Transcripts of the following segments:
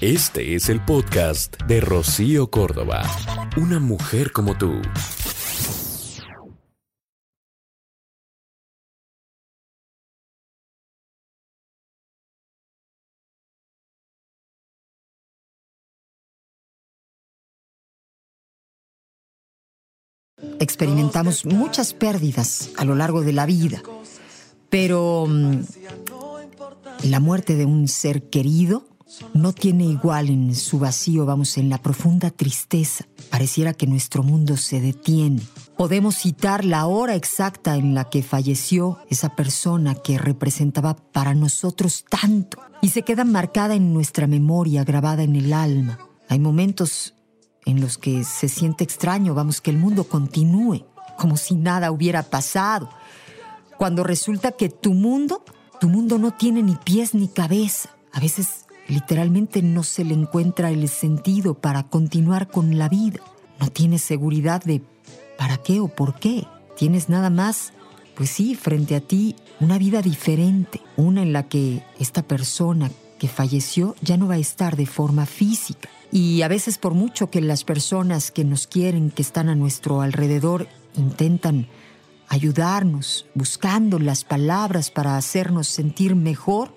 Este es el podcast de Rocío Córdoba. Una mujer como tú. Experimentamos muchas pérdidas a lo largo de la vida, pero mm, la muerte de un ser querido no tiene igual en su vacío, vamos, en la profunda tristeza. Pareciera que nuestro mundo se detiene. Podemos citar la hora exacta en la que falleció esa persona que representaba para nosotros tanto y se queda marcada en nuestra memoria, grabada en el alma. Hay momentos en los que se siente extraño, vamos, que el mundo continúe, como si nada hubiera pasado. Cuando resulta que tu mundo, tu mundo no tiene ni pies ni cabeza. A veces literalmente no se le encuentra el sentido para continuar con la vida. No tienes seguridad de para qué o por qué. Tienes nada más, pues sí, frente a ti una vida diferente, una en la que esta persona que falleció ya no va a estar de forma física. Y a veces por mucho que las personas que nos quieren, que están a nuestro alrededor, intentan ayudarnos, buscando las palabras para hacernos sentir mejor,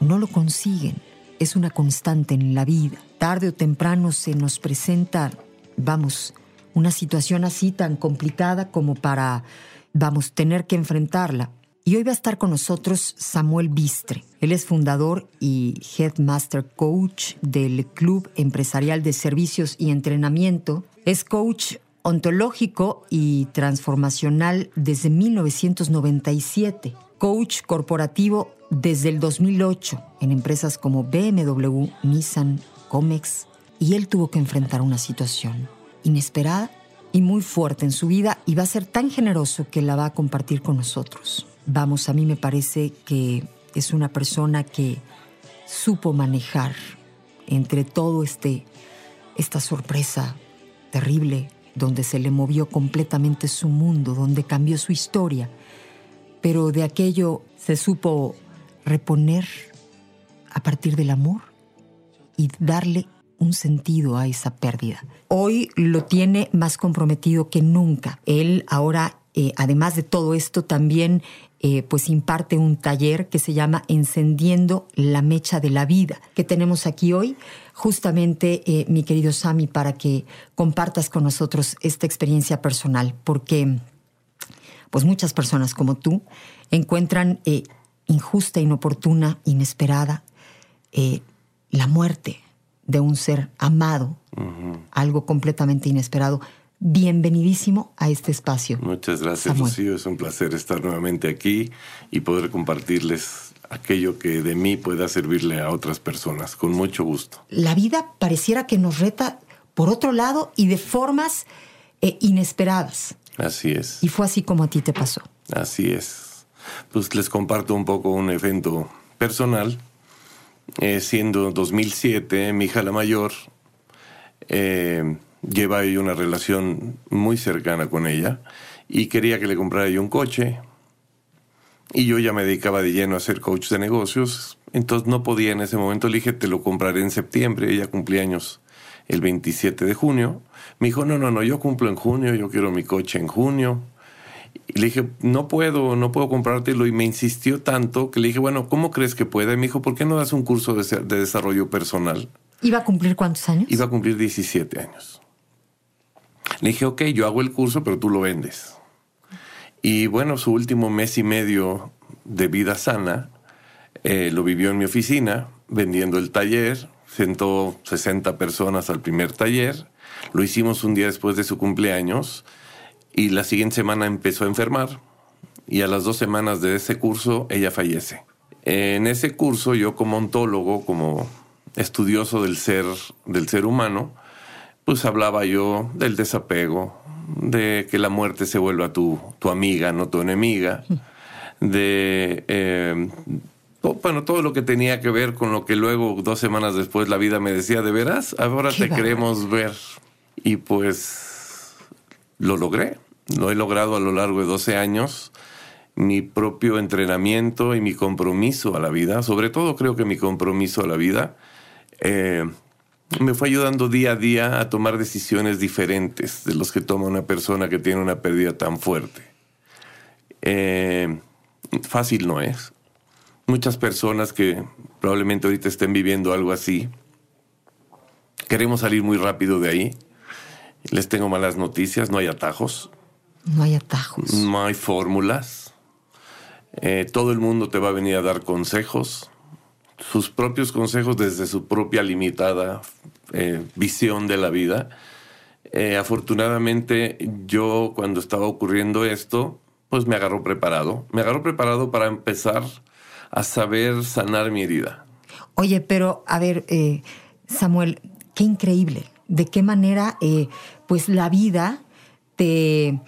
no lo consiguen es una constante en la vida. Tarde o temprano se nos presenta, vamos, una situación así tan complicada como para, vamos, tener que enfrentarla. Y hoy va a estar con nosotros Samuel Bistre. Él es fundador y Headmaster Coach del Club Empresarial de Servicios y Entrenamiento. Es coach ontológico y transformacional desde 1997. Coach corporativo desde el 2008 en empresas como BMW, Nissan, Comex, y él tuvo que enfrentar una situación inesperada y muy fuerte en su vida y va a ser tan generoso que la va a compartir con nosotros. Vamos, a mí me parece que es una persona que supo manejar entre todo este esta sorpresa terrible donde se le movió completamente su mundo, donde cambió su historia, pero de aquello se supo reponer a partir del amor y darle un sentido a esa pérdida. Hoy lo tiene más comprometido que nunca. Él ahora, eh, además de todo esto, también eh, pues imparte un taller que se llama Encendiendo la mecha de la vida, que tenemos aquí hoy, justamente, eh, mi querido Sami, para que compartas con nosotros esta experiencia personal, porque pues muchas personas como tú encuentran injusta, inoportuna, inesperada, eh, la muerte de un ser amado, algo completamente inesperado. Bienvenidísimo a este espacio. Muchas gracias, Rocío. Es un placer estar nuevamente aquí y poder compartirles aquello que de mí pueda servirle a otras personas, con mucho gusto. La vida pareciera que nos reta por otro lado y de formas eh, inesperadas. Así es. Y fue así como a ti te pasó. Así es pues les comparto un poco un evento personal. Eh, siendo 2007, mi hija la mayor eh, lleva ahí una relación muy cercana con ella y quería que le comprara yo un coche. Y yo ya me dedicaba de lleno a ser coach de negocios, entonces no podía en ese momento. Le dije, te lo compraré en septiembre. Ella cumplía años el 27 de junio. Me dijo, no, no, no, yo cumplo en junio, yo quiero mi coche en junio. Y le dije, no puedo, no puedo comprártelo. Y me insistió tanto que le dije, bueno, ¿cómo crees que puede? Me dijo, ¿por qué no das un curso de, desarrollo personal? ¿Iba a cumplir cuántos años? Iba a cumplir 17 años. Le dije, ok, yo hago el curso, pero tú lo vendes. Y bueno, su último mes y medio de vida sana eh, lo vivió en mi oficina, vendiendo el taller. Sentó 60 personas al primer taller. Lo hicimos un día después de su cumpleaños y la siguiente semana empezó a enfermar y a las dos semanas de ese curso ella fallece. En ese curso, yo como ontólogo, como estudioso del ser, del ser humano, pues hablaba yo del desapego, de que la muerte se vuelva tu, tu amiga, no tu enemiga, de eh, bueno, todo lo que tenía que ver con lo que luego, dos semanas después, la vida me decía, de veras, ahora Qué te queremos ver. Y pues lo logré, lo he logrado a lo largo de 12 años, mi propio entrenamiento y mi compromiso a la vida, sobre todo creo que mi compromiso a la vida, eh, me fue ayudando día a día a tomar decisiones diferentes de los que toma una persona que tiene una pérdida tan fuerte. Eh, fácil no es. Muchas personas que probablemente ahorita estén viviendo algo así, queremos salir muy rápido de ahí. Les tengo malas noticias, no hay atajos, No hay atajos. no hay fórmulas. Eh, todo el mundo te va a venir a dar consejos, sus propios consejos desde su propia limitada eh, visión de la vida. Eh, afortunadamente, yo cuando estaba ocurriendo esto, pues me agarró preparado. Me agarró preparado para empezar a saber sanar mi herida. Oye, pero a ver, eh, Samuel, qué increíble. De qué manera, eh, pues la vida te,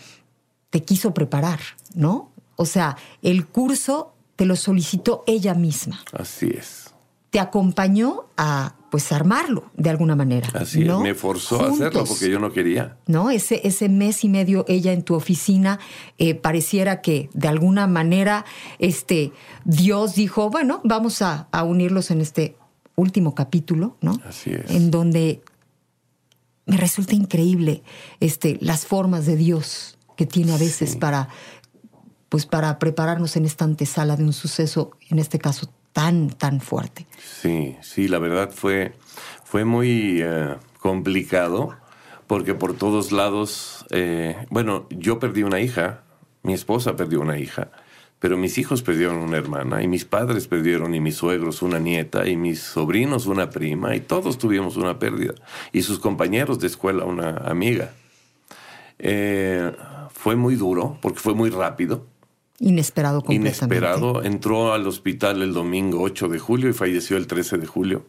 te quiso preparar, ¿no? O sea, el curso te lo solicitó ella misma. Así es. Te acompañó a, pues, armarlo de alguna manera. Así ¿no? es. Me forzó a hacerlo porque yo no quería. ¿no? Ese, ese mes y medio ella en tu oficina, eh, pareciera que de alguna manera este, Dios dijo, bueno, vamos a, a unirlos en este último capítulo, ¿no? Así es. En donde me resulta increíble este, las formas de Dios que tiene a veces para, pues, para prepararnos en esta antesala de un suceso, en este caso tan, tan fuerte. Sí, sí, la verdad fue, fue muy eh, complicado porque por todos lados, eh, bueno, yo perdí una hija, mi esposa perdió una hija, pero mis hijos perdieron una hermana y mis padres perdieron y mis suegros una nieta y mis sobrinos una prima y todos tuvimos una pérdida y sus compañeros de escuela una amiga. Eh, fue muy duro porque fue muy rápido. Inesperado completamente. Inesperado. Entró al hospital el domingo 8 de julio y falleció el 13 de julio.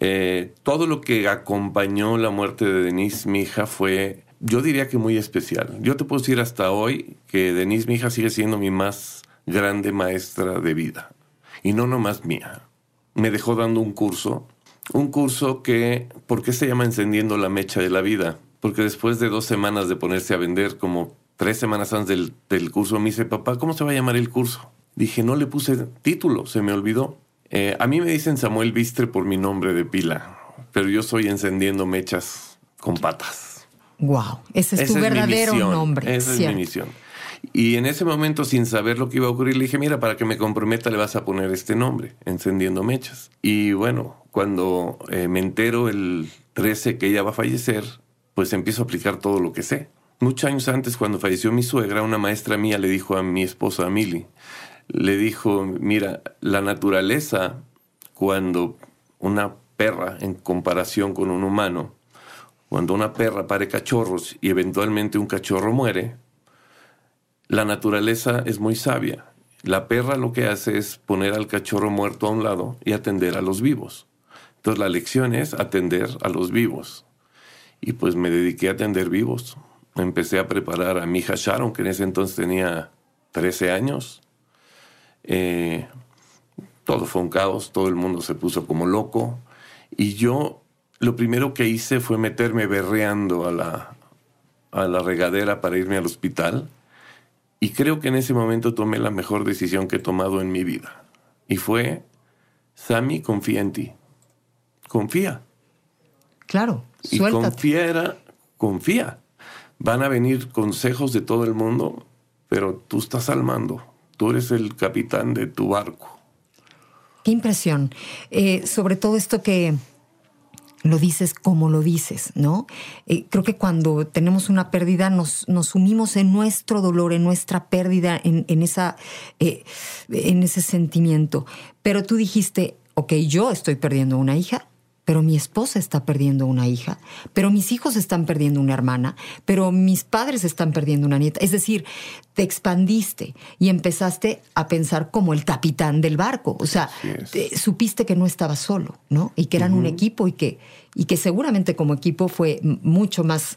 Eh, todo lo que acompañó la muerte de Denise, mi hija, fue, yo diría que muy especial. Yo te puedo decir hasta hoy que Denise, mi hija, sigue siendo mi más grande maestra de vida. Y no nomás mía. Me dejó dando un curso. Un curso que, ¿por qué se llama Encendiendo la Mecha de la Vida? Porque después de dos semanas de ponerse a vender, como tres semanas antes del, del curso, me dice, papá, ¿cómo se va a llamar el curso? Dije, no le puse título, se me olvidó. Eh, a mí me dicen Samuel Vistre por mi nombre de pila, pero yo soy encendiendo mechas con patas. Wow, ese es Esa tu mi verdadero nombre. Esa cierto. es mi misión. Y en ese momento, sin saber lo que iba a ocurrir, le dije, mira, para que me comprometa le vas a poner este nombre, Encendiendo Mechas. Y bueno, cuando eh, me entero el 13 que ella va a fallecer, pues empiezo a aplicar todo lo que sé. Muchos años antes, cuando falleció mi suegra, una maestra mía le dijo a mi esposa, a Mili, le dijo, mira, la naturaleza, cuando una perra, en comparación con un humano, cuando una perra pare cachorros y eventualmente un cachorro muere, la naturaleza es muy sabia. La perra lo que hace es poner al cachorro muerto a un lado y atender a los vivos. Entonces la lección es atender a los vivos. Y pues me dediqué a atender vivos. Empecé a preparar a mi hija Sharon, que en ese entonces tenía 13 años. Eh, todo fue un caos, todo el mundo se puso como loco. Y yo lo primero que hice fue meterme berreando a la, a la regadera para irme al hospital. Y creo que en ese momento tomé la mejor decisión que he tomado en mi vida. Y fue, Sammy, confía en ti. Confía. Claro, Y suéltate. confía era, confía. Van a venir consejos de todo el mundo, pero tú estás al mando. Tú eres el capitán de tu barco. Qué impresión. Eh, sobre todo esto que lo dices como lo dices, ¿no? Eh, creo que cuando tenemos una pérdida nos, nos sumimos en nuestro dolor, en nuestra pérdida, en, en esa, eh, en ese sentimiento. Pero tú dijiste, ok, yo estoy perdiendo una hija, pero mi esposa está perdiendo una hija, pero mis hijos están perdiendo una hermana, pero mis padres están perdiendo una nieta. Es decir, te expandiste y empezaste a pensar como el capitán del barco. O sea, te- supiste que no estabas solo, ¿no? Y que eran un equipo y que, y que seguramente como equipo fue mucho más,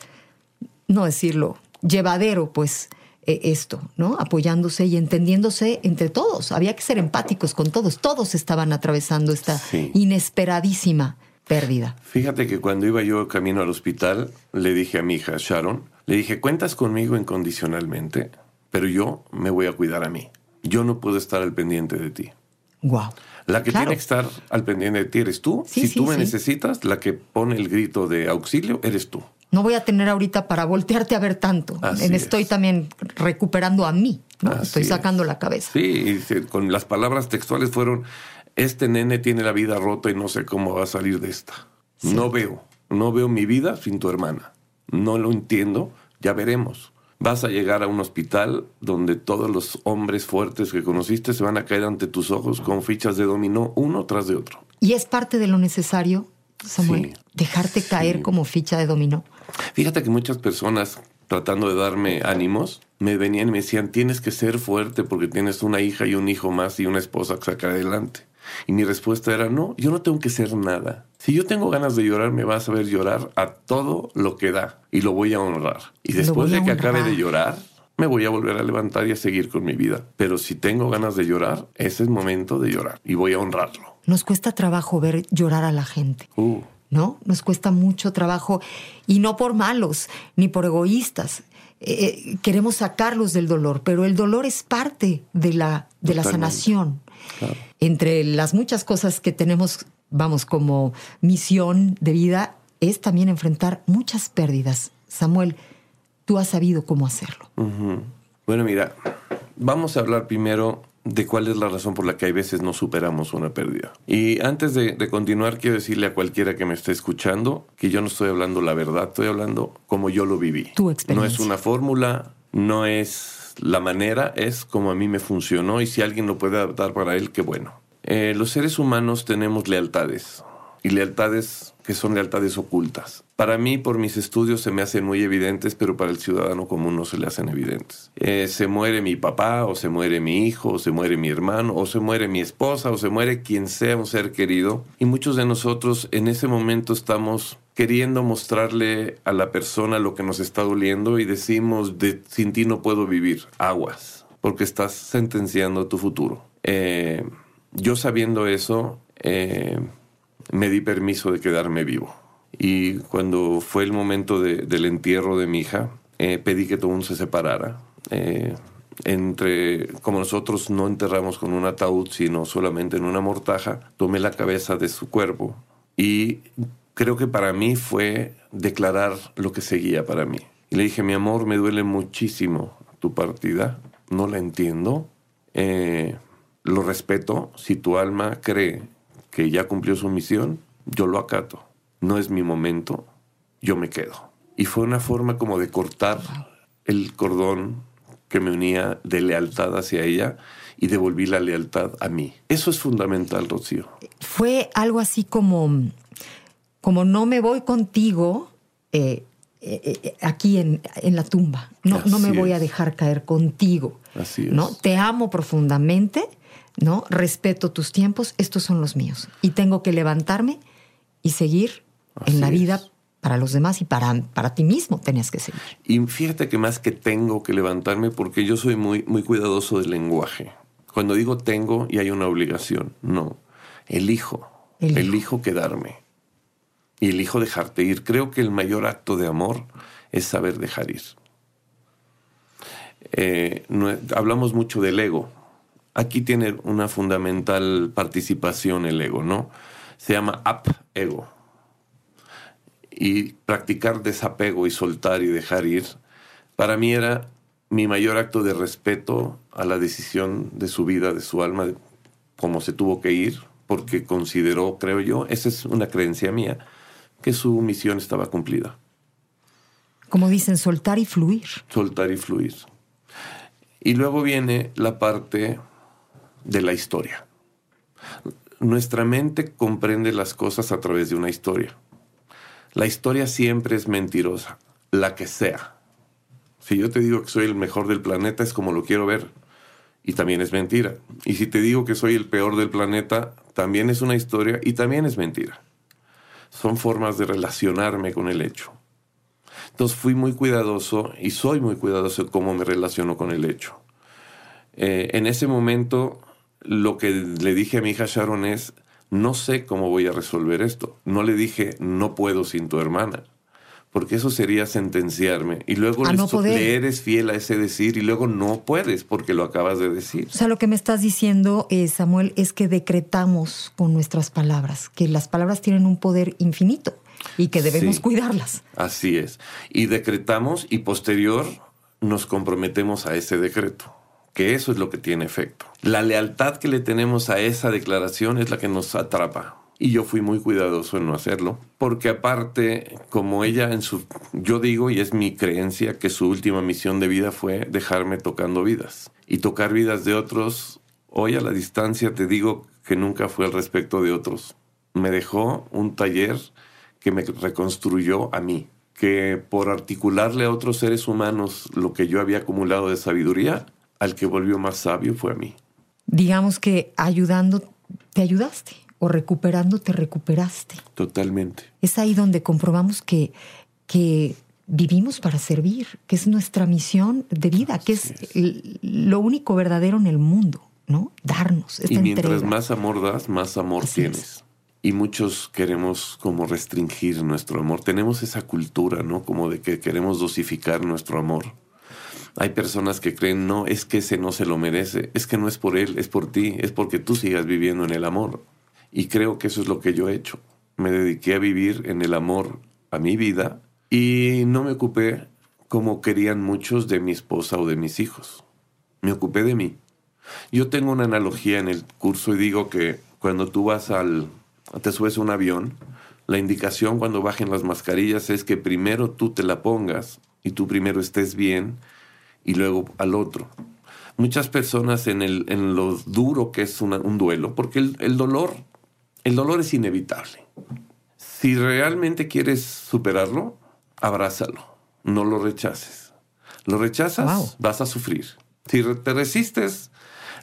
no decirlo, llevadero, pues, eh, esto, ¿no? Apoyándose y entendiéndose entre todos. Había que ser empáticos con todos. Todos estaban atravesando esta Sí. inesperadísima pérdida. Fíjate que cuando iba yo camino al hospital, le dije a mi hija Sharon, le dije, cuentas conmigo incondicionalmente, pero yo me voy a cuidar a mí. Yo no puedo estar al pendiente de ti. Wow. La que Claro. tiene que estar al pendiente de ti eres tú. Sí, si sí, tú me sí. necesitas, la que pone el grito de auxilio eres tú. No voy a tener ahorita para voltearte a ver tanto. Así Estoy es. también recuperando a mí, Estoy es. sacando la cabeza. Sí, y con las palabras textuales fueron, este nene tiene la vida rota y no sé cómo va a salir de esta. No veo, no veo mi vida sin tu hermana. No lo entiendo, ya veremos. Vas a llegar a un hospital donde todos los hombres fuertes que conociste se van a caer ante tus ojos con fichas de dominó uno tras de otro. Y es parte de lo necesario, Samuel, Sí. dejarte caer Sí. como ficha de dominó. Fíjate que muchas personas tratando de darme ánimos me venían y me decían, tienes que ser fuerte porque tienes una hija y un hijo más y una esposa que sacar adelante. Y mi respuesta era, no, yo no tengo que ser nada. Si yo tengo ganas de llorar, me vas a ver llorar a todo lo que da y lo voy a honrar. Y después de que acabe de llorar, me voy a volver a levantar y a seguir con mi vida. Pero si tengo ganas de llorar, ese es momento de llorar y voy a honrarlo. Nos cuesta trabajo ver llorar a la gente. Uh, ¿no? Nos cuesta mucho trabajo y no por malos ni por egoístas. Eh, eh, queremos sacarlos del dolor, pero el dolor es parte de la, de la Totalmente. Entre las muchas cosas que tenemos, vamos, como misión de vida, es también enfrentar muchas pérdidas. Samuel, tú has sabido cómo hacerlo. Bueno, mira, vamos a hablar primero de cuál es la razón por la que hay veces no superamos una pérdida. Y antes de, de continuar, quiero decirle a cualquiera que me esté escuchando que yo no estoy hablando la verdad, estoy hablando como yo lo viví. Tu No experiencia. es una fórmula, no es la manera, es como a mí me funcionó y si alguien lo puede adaptar para él, qué bueno. Eh, los seres humanos tenemos lealtades y lealtades que son lealtades ocultas. Para mí, por mis estudios, se me hacen muy evidentes, pero para el ciudadano común no se le hacen evidentes. Eh, se muere mi papá, o se muere mi hijo, o se muere mi hermano, o se muere mi esposa, o se muere quien sea un ser querido. Y muchos de nosotros en ese momento estamos queriendo mostrarle a la persona lo que nos está doliendo y decimos, de, sin ti no puedo vivir, aguas, porque estás sentenciando tu futuro. Eh, yo sabiendo eso, eh, me di permiso de quedarme vivo. Y cuando fue el momento de- del entierro de mi hija, eh, pedí que todo mundo se separara. Eh, entre, como nosotros no enterramos con un ataúd, sino solamente en una mortaja, tomé la cabeza de su cuerpo y creo que para mí fue declarar lo que seguía para mí. Y le dije, mi amor, me duele muchísimo tu partida, no la entiendo, eh, lo respeto, si tu alma cree que ya cumplió su misión, yo lo acato. No es mi momento, yo me quedo. Y fue una forma como de cortar el cordón que me unía de lealtad hacia ella y devolví la lealtad a mí. Eso es fundamental, Rocío. Fue algo así como, como no me voy contigo eh, eh, eh, aquí en, en la tumba. No, no me voy a dejar caer contigo. Así es. ¿no? Te amo profundamente, ¿no? Respeto tus tiempos, estos son los míos. Y tengo que levantarme y seguir en la vida para los demás y para, para ti mismo tenías que seguir. Y fíjate que más que tengo que levantarme, porque yo soy muy, muy cuidadoso del lenguaje. Cuando digo tengo y hay una obligación, no. Elijo. Elijo. Elijo quedarme. Y elijo dejarte ir. Creo que el mayor acto de amor es saber dejar ir. Eh, no- hablamos mucho del ego. Aquí tiene una fundamental participación el ego, ¿no? Se llama up-ego y practicar desapego y soltar y dejar ir, para mí era mi mayor acto de respeto a la decisión de su vida, de su alma, de cómo se tuvo que ir, porque consideró, creo yo, esa es una creencia mía, que su misión estaba cumplida, Como dicen, soltar y fluir. soltar y fluir. Y luego viene la parte de la historia. nuestra mente comprende las cosas a través de una historia. La historia siempre es mentirosa, la que sea. Si yo te digo que soy el mejor del planeta es como lo quiero ver y también es mentira. Y si te digo que soy el peor del planeta, también es una historia y también es mentira. Son formas de relacionarme con el hecho. Entonces fui muy cuidadoso y soy muy cuidadoso de cómo me relaciono con el hecho. Eh, en ese momento lo que le dije a mi hija Sharon es, no sé cómo voy a resolver esto. No le dije, no puedo sin tu hermana porque eso sería sentenciarme. Y luego le, eres fiel a ese decir y luego no puedes porque lo acabas de decir. O sea, lo que me estás diciendo, eh, Samuel, es que decretamos con nuestras palabras, que las palabras tienen un poder infinito y que debemos cuidarlas. Así es. Y decretamos y posterior nos comprometemos a ese decreto que eso es lo que tiene efecto. La lealtad que le tenemos a esa declaración es la que nos atrapa. Y yo fui muy cuidadoso en no hacerlo, porque aparte, como ella en su, yo digo, y es mi creencia, que su última misión de vida fue dejarme tocando vidas. Y tocar vidas de otros, hoy a la distancia te digo que nunca fue al respecto de otros. Me dejó un taller que me reconstruyó a mí, que por articularle a otros seres humanos lo que yo había acumulado de sabiduría, al que volvió más sabio fue a mí. Digamos que ayudando, te ayudaste o recuperando te recuperaste. Totalmente. Es ahí donde comprobamos que, que vivimos para servir, que es nuestra misión de vida, que es, lo único verdadero en el mundo, ¿no? Darnos. y mientras más amor das, más amor tienes. Y muchos queremos como restringir nuestro amor. Tenemos esa cultura, ¿no? Como de que queremos dosificar nuestro amor. Hay personas que creen, no, es que ese no se lo merece, es que no es por él, es por ti, es porque tú sigas viviendo en el amor. Y creo que eso es lo que yo he hecho. Me dediqué a vivir en el amor a mi vida y no me ocupé como querían muchos de mi esposa o de mis hijos. Me ocupé de mí. Yo tengo una analogía en el curso y digo que cuando tú vas al, te subes a un avión, la indicación cuando bajen las mascarillas es que primero tú te la pongas y tú primero estés bien y luego al otro. Muchas personas en, el, en lo duro que es un duelo, porque el, el dolor el dolor es inevitable. Si realmente quieres superarlo, abrázalo, no lo rechaces. Lo rechazas, vas a sufrir. Si te resistes,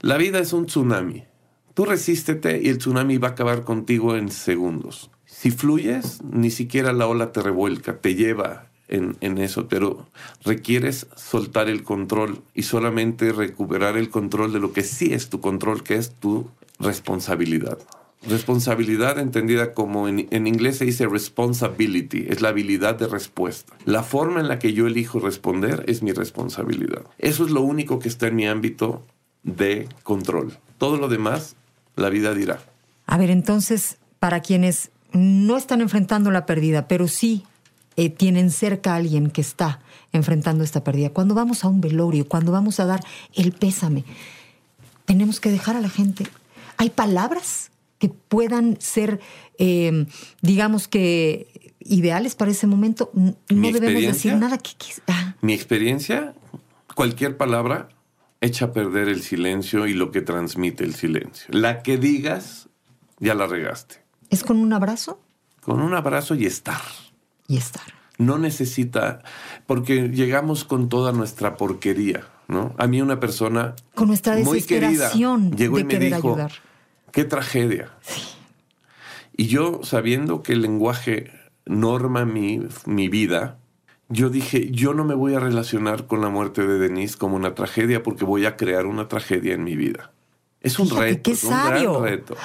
la vida es un tsunami. Tú resístete y el tsunami va a acabar contigo en segundos. Si fluyes, ni siquiera la ola te revuelca, te lleva en, en, eso, pero requieres soltar el control y solamente recuperar el control de lo que sí es tu control, que es tu responsabilidad. Responsabilidad entendida como en, inglés se dice responsibility, es la habilidad de respuesta. La forma en la que yo elijo responder es mi responsabilidad. Eso es lo único que está en mi ámbito de control. Todo lo demás, la vida dirá. A ver, entonces, para quienes no están enfrentando la pérdida, pero sí eh, tienen cerca a alguien que está enfrentando esta pérdida, cuando vamos a un velorio, cuando vamos a dar el pésame, tenemos que dejar a la gente. Hay palabras que puedan ser, eh, digamos que, ideales para ese momento, no debemos decir nada que... Ah. Mi experiencia, cualquier palabra echa a perder el silencio y lo que transmite el silencio. La que digas, ya la regaste. ¿Es con un abrazo? Con un abrazo y estar. Y estar. No necesita, porque llegamos con toda nuestra porquería, ¿no? A mí una persona con nuestra desesperación muy querida llegó y me dijo, ayudar Qué tragedia. Y yo, sabiendo que el lenguaje norma mi, mi vida, yo dije, yo no me voy a relacionar con la muerte de Denise como una tragedia porque voy a crear una tragedia en mi vida. Es un reto, es un gran reto.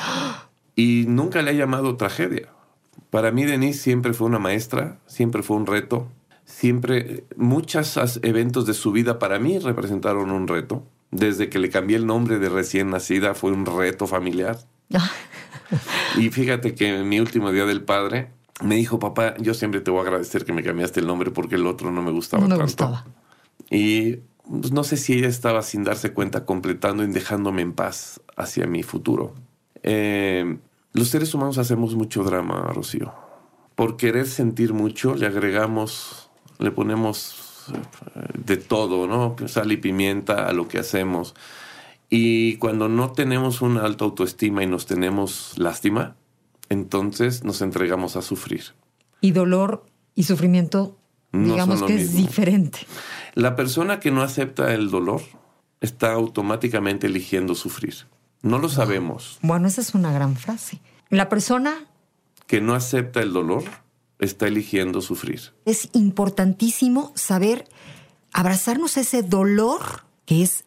Y nunca le he llamado tragedia. Para mí Denise siempre fue una maestra, siempre fue un reto, siempre muchos eventos de su vida para mí representaron un reto. Desde que le cambié el nombre de recién nacida fue un reto familiar. y fíjate que en mi último día del padre me dijo, papá, yo siempre te voy a agradecer que me cambiaste el nombre porque el otro no me gustaba no me Gustaba. Y pues, no sé si ella estaba sin darse cuenta completando y dejándome en paz hacia mi futuro. Eh, los seres humanos hacemos mucho drama, Rocío. Por querer sentir mucho, le agregamos, le ponemos de todo, ¿no? Sal y pimienta a lo que hacemos. Y cuando no tenemos una alta autoestima y nos tenemos lástima, entonces nos entregamos a sufrir. Y dolor y sufrimiento, No digamos que es diferente. La persona que no acepta el dolor está automáticamente eligiendo sufrir. No lo sabemos. Bueno, esa es una gran frase. La persona Que no acepta el dolor está eligiendo sufrir. es importantísimo saber abrazarnos a ese dolor que es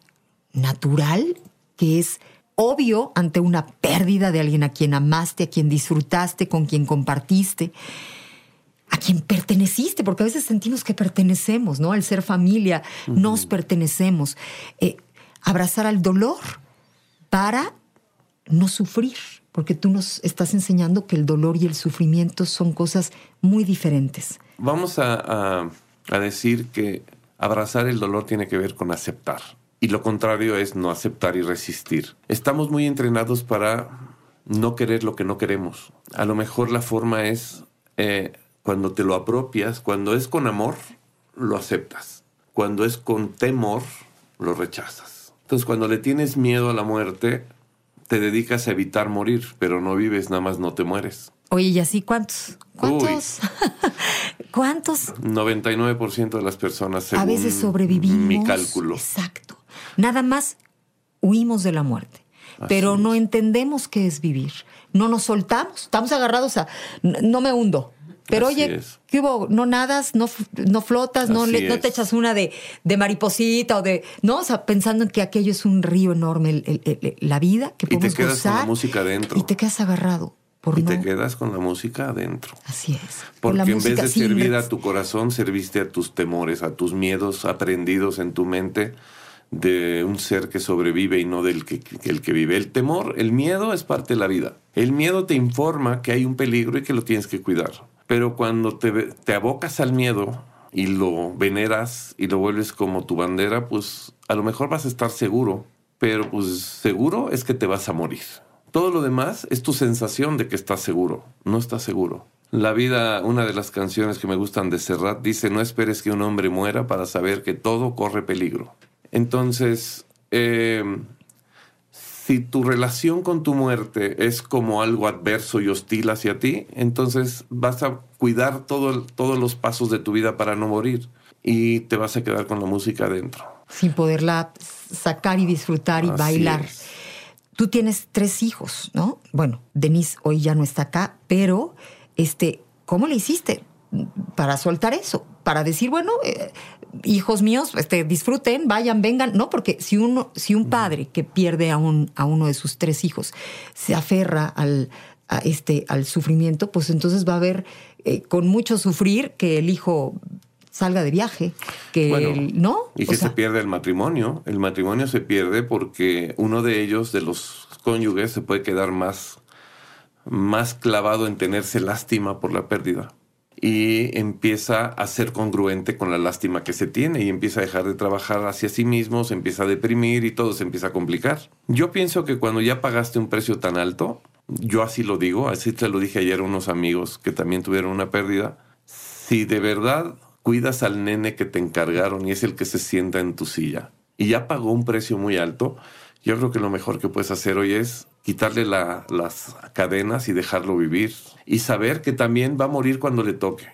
natural, que es obvio ante una pérdida de alguien a quien amaste, a quien disfrutaste, con quien compartiste, a quien perteneciste, porque a veces sentimos que pertenecemos, ¿no? Al ser familia, nos pertenecemos. Eh, abrazar al dolor para no sufrir, porque tú nos estás enseñando que el dolor y el sufrimiento son cosas muy diferentes. Vamos a, a- decir que abrazar el dolor tiene que ver con aceptar. Y lo contrario es no aceptar y resistir. Estamos muy entrenados para no querer lo que no queremos. A lo mejor la forma es eh, cuando te lo apropias, cuando es con amor, lo aceptas. Cuando es con temor, lo rechazas. Entonces cuando le tienes miedo a la muerte, te dedicas a evitar morir, pero no vives, nada más no te mueres. Oye, ¿y así cuántos? ¿Cuántos? ¿Cuántos? 99% de las personas, según a veces sobrevivimos. mi cálculo. Exacto. Nada más huimos de la muerte. pero no entendemos qué es vivir. No nos soltamos. Estamos agarrados a. No me hundo. Pero Así oye, es. ¿qué hubo? No nadas, no, no flotas, no, le- no te echas una de, de mariposita o de. No, o sea, pensando en que aquello es un río enorme, el- el- el- la vida que Y te podemos quedas con la música adentro. Y te quedas agarrado. Por Y no. te quedas con la música adentro. Así es. Por Porque en vez de servir a tu corazón, serviste a tus temores, a tus miedos aprendidos en tu mente de un ser que sobrevive y no del que- el que vive. El temor, el miedo es parte de la vida. El miedo te informa que hay un peligro y que lo tienes que cuidar. Pero cuando te, te abocas al miedo y lo veneras y lo vuelves como tu bandera, pues a lo mejor vas a estar seguro, pero pues seguro es que te vas a morir. Todo lo demás es tu sensación de que estás seguro, no estás seguro. La vida, una de las canciones que me gustan de Serrat, dice, no esperes que un hombre muera para saber que todo corre peligro. Entonces, eh, si tu relación con tu muerte es como algo adverso y hostil hacia ti, entonces vas a cuidar todo todos los pasos de tu vida para no morir y te vas a quedar con la música adentro. sin poderla sacar y disfrutar y Así bailar. es. Tú tienes tres hijos, ¿no? Bueno, Denise hoy ya no está acá, pero este, ¿cómo le hiciste para soltar eso? Para decir, bueno, eh, hijos míos, este, disfruten, vayan, vengan. No, porque si uno, si un padre que pierde a, un, a uno de sus tres hijos se aferra al, a este, al sufrimiento, pues entonces va a haber eh, con mucho sufrir que el hijo salga de viaje, que Bueno, el- no Y O que sea, se pierde el matrimonio. El matrimonio se pierde porque uno de ellos, de los cónyuges, se puede quedar más, más clavado en tenerse lástima por la pérdida. Y empieza a ser congruente con la lástima que se tiene y empieza a dejar de trabajar hacia sí mismo, se empieza a deprimir y todo se empieza a complicar. Yo pienso que cuando ya pagaste un precio tan alto, yo así lo digo, así te lo dije ayer a unos amigos que también tuvieron una pérdida, si de verdad cuidas al nene que te encargaron y es el que se sienta en tu silla y ya pagó un precio muy alto, yo creo que lo mejor que puedes hacer hoy es quitarle la- las cadenas y dejarlo vivir y saber que también va a morir cuando le toque.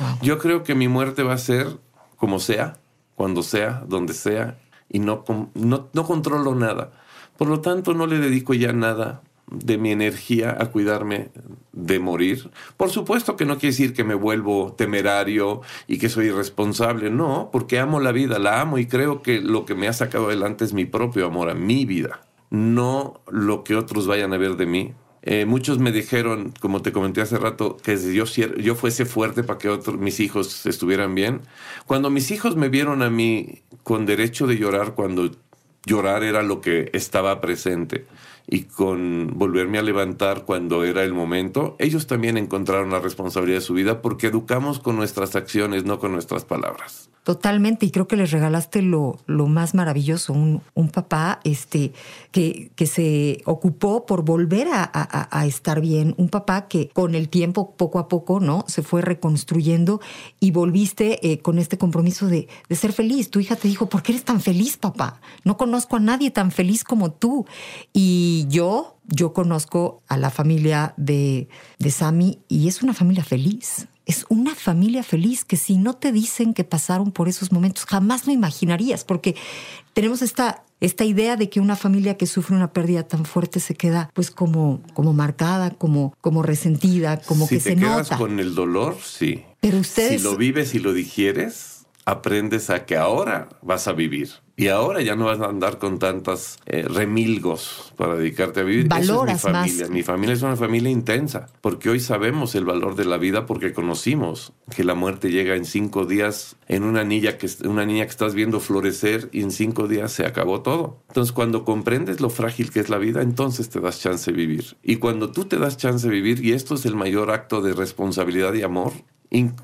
wow. Yo creo que mi muerte va a ser como sea, cuando sea, donde sea, y no, no, no controlo nada. Por lo tanto, no le dedico ya nada de mi energía a cuidarme de morir. Por supuesto que no quiere decir que me vuelvo temerario y que soy irresponsable, no, porque amo la vida, la amo y creo que lo que me ha sacado adelante es mi propio amor a mi vida, no lo que otros vayan a ver de mí. Eh, muchos me dijeron, como te comenté hace rato, que yo, yo fuese fuerte para que otros, mis hijos estuvieran bien. Cuando mis hijos me vieron a mí con derecho de llorar cuando llorar era lo que estaba presente y con volverme a levantar cuando era el momento, ellos también encontraron la responsabilidad de su vida porque educamos con nuestras acciones, no con nuestras palabras. Totalmente, y creo que les regalaste lo, lo más maravilloso, un, un papá este, que, que, se ocupó por volver a, estar bien, un papá que con el tiempo, poco a poco, ¿no? Se fue reconstruyendo y volviste eh, con este compromiso de, de, ser feliz. Tu hija te dijo, ¿por qué eres tan feliz, papá? No conozco a nadie tan feliz como tú. Y yo, yo conozco a la familia de, de Sami y es una familia feliz es una familia feliz que si no te dicen que pasaron por esos momentos, jamás lo imaginarías, porque tenemos esta, esta idea de que una familia que sufre una pérdida tan fuerte se queda pues como, como marcada, como, como resentida, como si que te se quedas nota. con el dolor, sí. Pero ustedes... Si lo vives y lo digieres, aprendes a que ahora vas a vivir. Y ahora ya no vas a andar con tantas eh, remilgos para dedicarte a vivir. Valoras es mi familia. más. Mi familia es una familia intensa, porque hoy sabemos el valor de la vida porque conocimos que la muerte llega en cinco días en una niña que, una niña que estás viendo florecer y en cinco días se acabó todo. Entonces cuando comprendes lo frágil que es la vida, entonces te das chance de vivir. Y cuando tú te das chance de vivir, y esto es el mayor acto de responsabilidad y amor,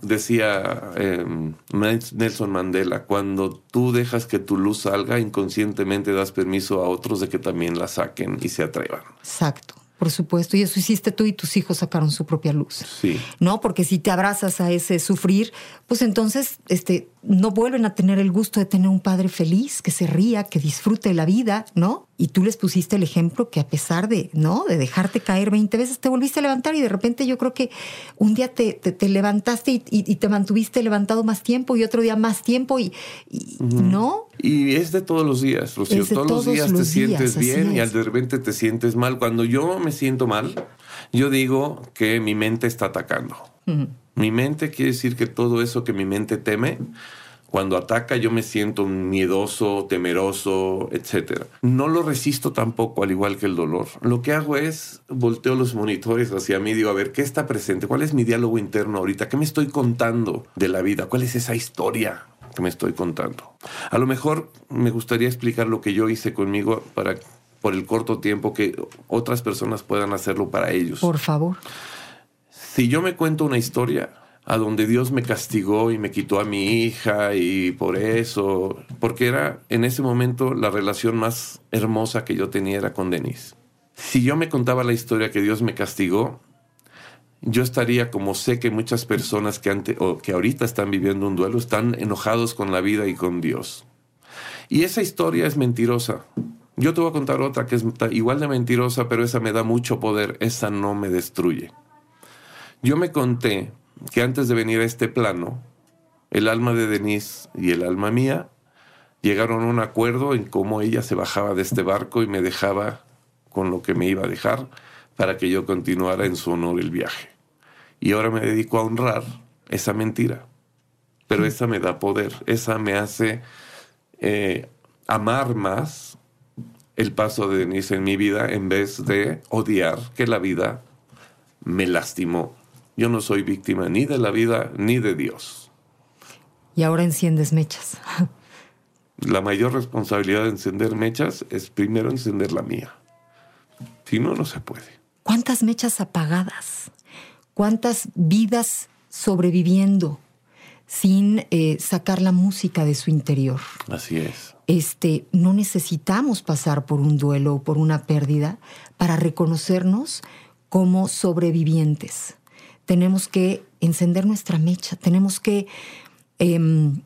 decía eh, Nelson Mandela, cuando tú dejas que tu luz salga, inconscientemente das permiso a otros de que también la saquen y se atrevan. Exacto. Por supuesto, y eso hiciste tú y tus hijos sacaron su propia luz. Sí. ¿No? Porque si te abrazas a ese sufrir, pues entonces este, no vuelven a tener el gusto de tener un padre feliz, que se ría, que disfrute la vida, ¿no? Y tú les pusiste el ejemplo que a pesar de, ¿no? De dejarte caer 20 veces, te volviste a levantar y de repente yo creo que un día te, te, te levantaste y, y, y, te mantuviste levantado más tiempo y otro día más tiempo y, y uh -huh. ¿no? Y es de todos los días, Rocío. Todos, todos, los días los te días, sientes bien y al de repente te sientes mal. Cuando yo me siento mal, yo digo que mi mente está atacando. Uh -huh. Mi mente quiere decir que todo eso que mi mente teme, cuando ataca yo me siento miedoso, temeroso, etc. No lo resisto tampoco, al igual que el dolor. Lo que hago es volteo los monitores hacia mí digo, a ver, ¿qué está presente? ¿Cuál es mi diálogo interno ahorita? ¿Qué me estoy contando de la vida? ¿Cuál es esa historia que me estoy contando? A lo mejor me gustaría explicar lo que yo hice conmigo para por el corto tiempo que otras personas puedan hacerlo para ellos. Por favor. Si yo me cuento una historia, a donde Dios me castigó y me quitó a mi hija y por eso, porque era en ese momento la relación más hermosa que yo tenía era con Denise. Si yo me contaba la historia que Dios me castigó, yo estaría como sé que muchas personas que, ante, o que ahorita están viviendo un duelo están enojados con la vida y con Dios. Y esa historia es mentirosa. Yo te voy a contar otra que es igual de mentirosa, pero esa me da mucho poder, esa no me destruye. Yo me conté que antes de venir a este plano, el alma de Denise y el alma mía llegaron a un acuerdo en cómo ella se bajaba de este barco y me dejaba con lo que me iba a dejar para que yo continuara en su honor el viaje. Y ahora me dedico a honrar esa mentira. Pero esa me da poder, esa me hace eh, amar más el paso de Denise en mi vida en vez de odiar que la vida me lastimó yo no soy víctima ni de la vida ni de Dios. Y ahora enciendes mechas. La mayor responsabilidad de encender mechas es primero encender la mía. Si no, no se puede. ¿Cuántas mechas apagadas? ¿Cuántas vidas sobreviviendo sin eh, sacar la música de su interior? Así es. Este, no necesitamos pasar por un duelo o por una pérdida para reconocernos como sobrevivientes tenemos que encender nuestra mecha, tenemos que eh,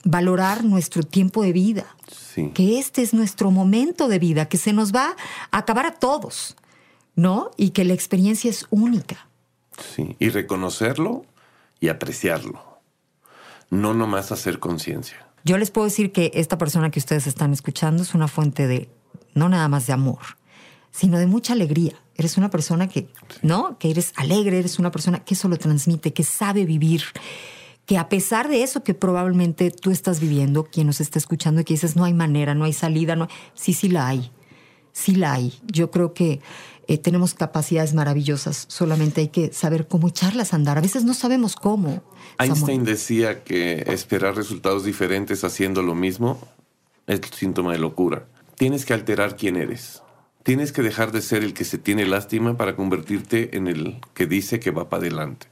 valorar nuestro tiempo de vida, sí. que este es nuestro momento de vida, que se nos va a acabar a todos, ¿no? Y que la experiencia es única. Sí, y reconocerlo y apreciarlo, no nomás hacer conciencia. Yo les puedo decir que esta persona que ustedes están escuchando es una fuente de, no nada más de amor, sino de mucha alegría. Eres una persona que, ¿no? Que eres alegre, eres una persona que eso lo transmite, que sabe vivir, que a pesar de eso que probablemente tú estás viviendo, quien nos está escuchando y que dices, no hay manera, no hay salida, no sí, sí la hay, sí la hay. Yo creo que eh, tenemos capacidades maravillosas, solamente hay que saber cómo echarlas a andar. A veces no sabemos cómo. Einstein decía que esperar resultados diferentes haciendo lo mismo es síntoma de locura. Tienes que alterar quién eres. Tienes que dejar de ser el que se tiene lástima para convertirte en el que dice que va para adelante.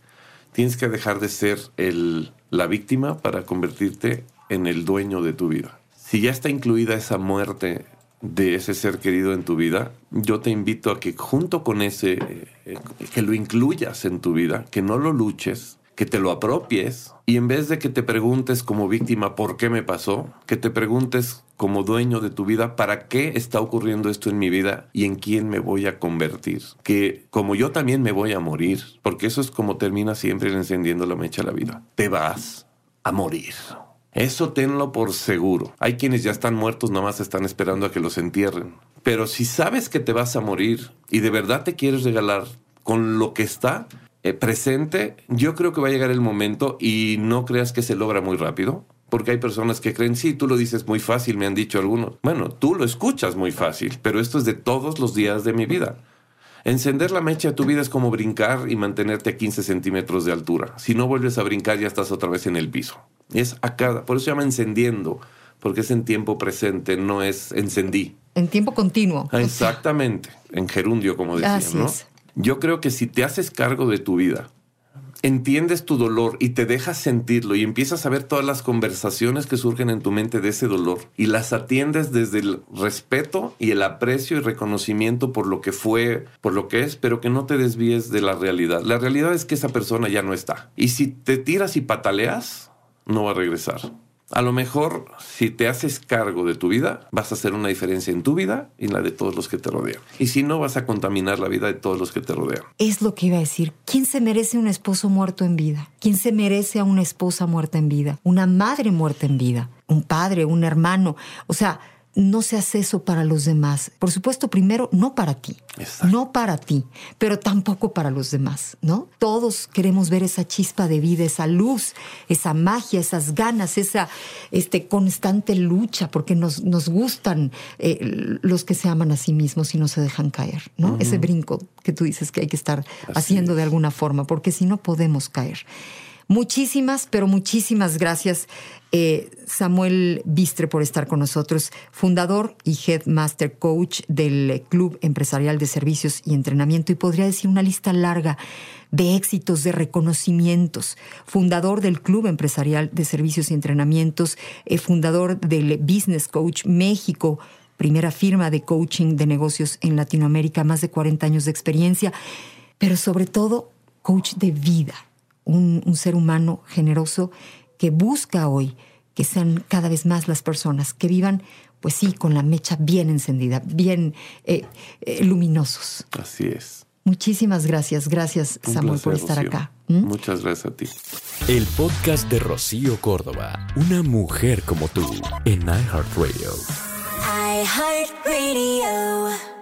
Tienes que dejar de ser el, la víctima para convertirte en el dueño de tu vida. Si ya está incluida esa muerte de ese ser querido en tu vida, yo te invito a que junto con ese, eh, que lo incluyas en tu vida, que no lo luches, que te lo apropies y en vez de que te preguntes como víctima por qué me pasó, que te preguntes como dueño de tu vida para qué está ocurriendo esto en mi vida y en quién me voy a convertir. Que como yo también me voy a morir, porque eso es como termina siempre encendiendo la mecha a la vida. Te vas a morir. Eso tenlo por seguro. Hay quienes ya están muertos, nomás están esperando a que los entierren. Pero si sabes que te vas a morir y de verdad te quieres regalar con lo que está, eh, presente, yo creo que va a llegar el momento y no creas que se logra muy rápido. Porque hay personas que creen, sí, tú lo dices muy fácil, me han dicho algunos. Bueno, tú lo escuchas muy fácil, pero esto es de todos los días de mi vida. Encender la mecha de tu vida es como brincar y mantenerte a 15 centímetros de altura. Si no vuelves a brincar, ya estás otra vez en el piso. Es a cada, por eso se llama encendiendo, porque es en tiempo presente, no es encendí. En tiempo continuo. Exactamente, en gerundio, como decían, ¿no? Yo creo que si te haces cargo de tu vida, entiendes tu dolor y te dejas sentirlo y empiezas a ver todas las conversaciones que surgen en tu mente de ese dolor y las atiendes desde el respeto y el aprecio y reconocimiento por lo que fue, por lo que es, pero que no te desvíes de la realidad. La realidad es que esa persona ya no está. Y si te tiras y pataleas, no va a regresar. A lo mejor, si te haces cargo de tu vida, vas a hacer una diferencia en tu vida y en la de todos los que te rodean. Y si no, vas a contaminar la vida de todos los que te rodean. Es lo que iba a decir. ¿Quién se merece un esposo muerto en vida? ¿Quién se merece a una esposa muerta en vida? Una madre muerta en vida. Un padre, un hermano. O sea, no seas eso para los demás. Por supuesto, primero, no para ti. No para ti, pero tampoco para los demás, ¿no? Todos queremos ver esa chispa de vida, esa luz, esa magia, esas ganas, esa este, constante lucha, porque nos, nos gustan eh, los que se aman a sí mismos y no se dejan caer, ¿no? Ese brinco que tú dices que hay que estar haciendo de alguna forma, porque si no podemos caer. Muchísimas, pero muchísimas gracias, eh, Samuel Bistre, por estar con nosotros, fundador y headmaster coach del Club Empresarial de Servicios y Entrenamiento, y podría decir una lista larga de éxitos, de reconocimientos, fundador del Club Empresarial de Servicios y Entrenamientos, eh, fundador del Business Coach México, primera firma de coaching de negocios en Latinoamérica, más de 40 años de experiencia, pero sobre todo coach de vida un, ser humano generoso que busca hoy que sean cada vez más las personas que vivan, pues sí, con la mecha bien encendida, bien eh, eh, luminosos. Así es. Muchísimas gracias, gracias Samuel por estar acá. ¿Mm? Muchas gracias a ti. El podcast de Rocío Córdoba, una mujer como tú, en iHeartRadio. iHeartRadio.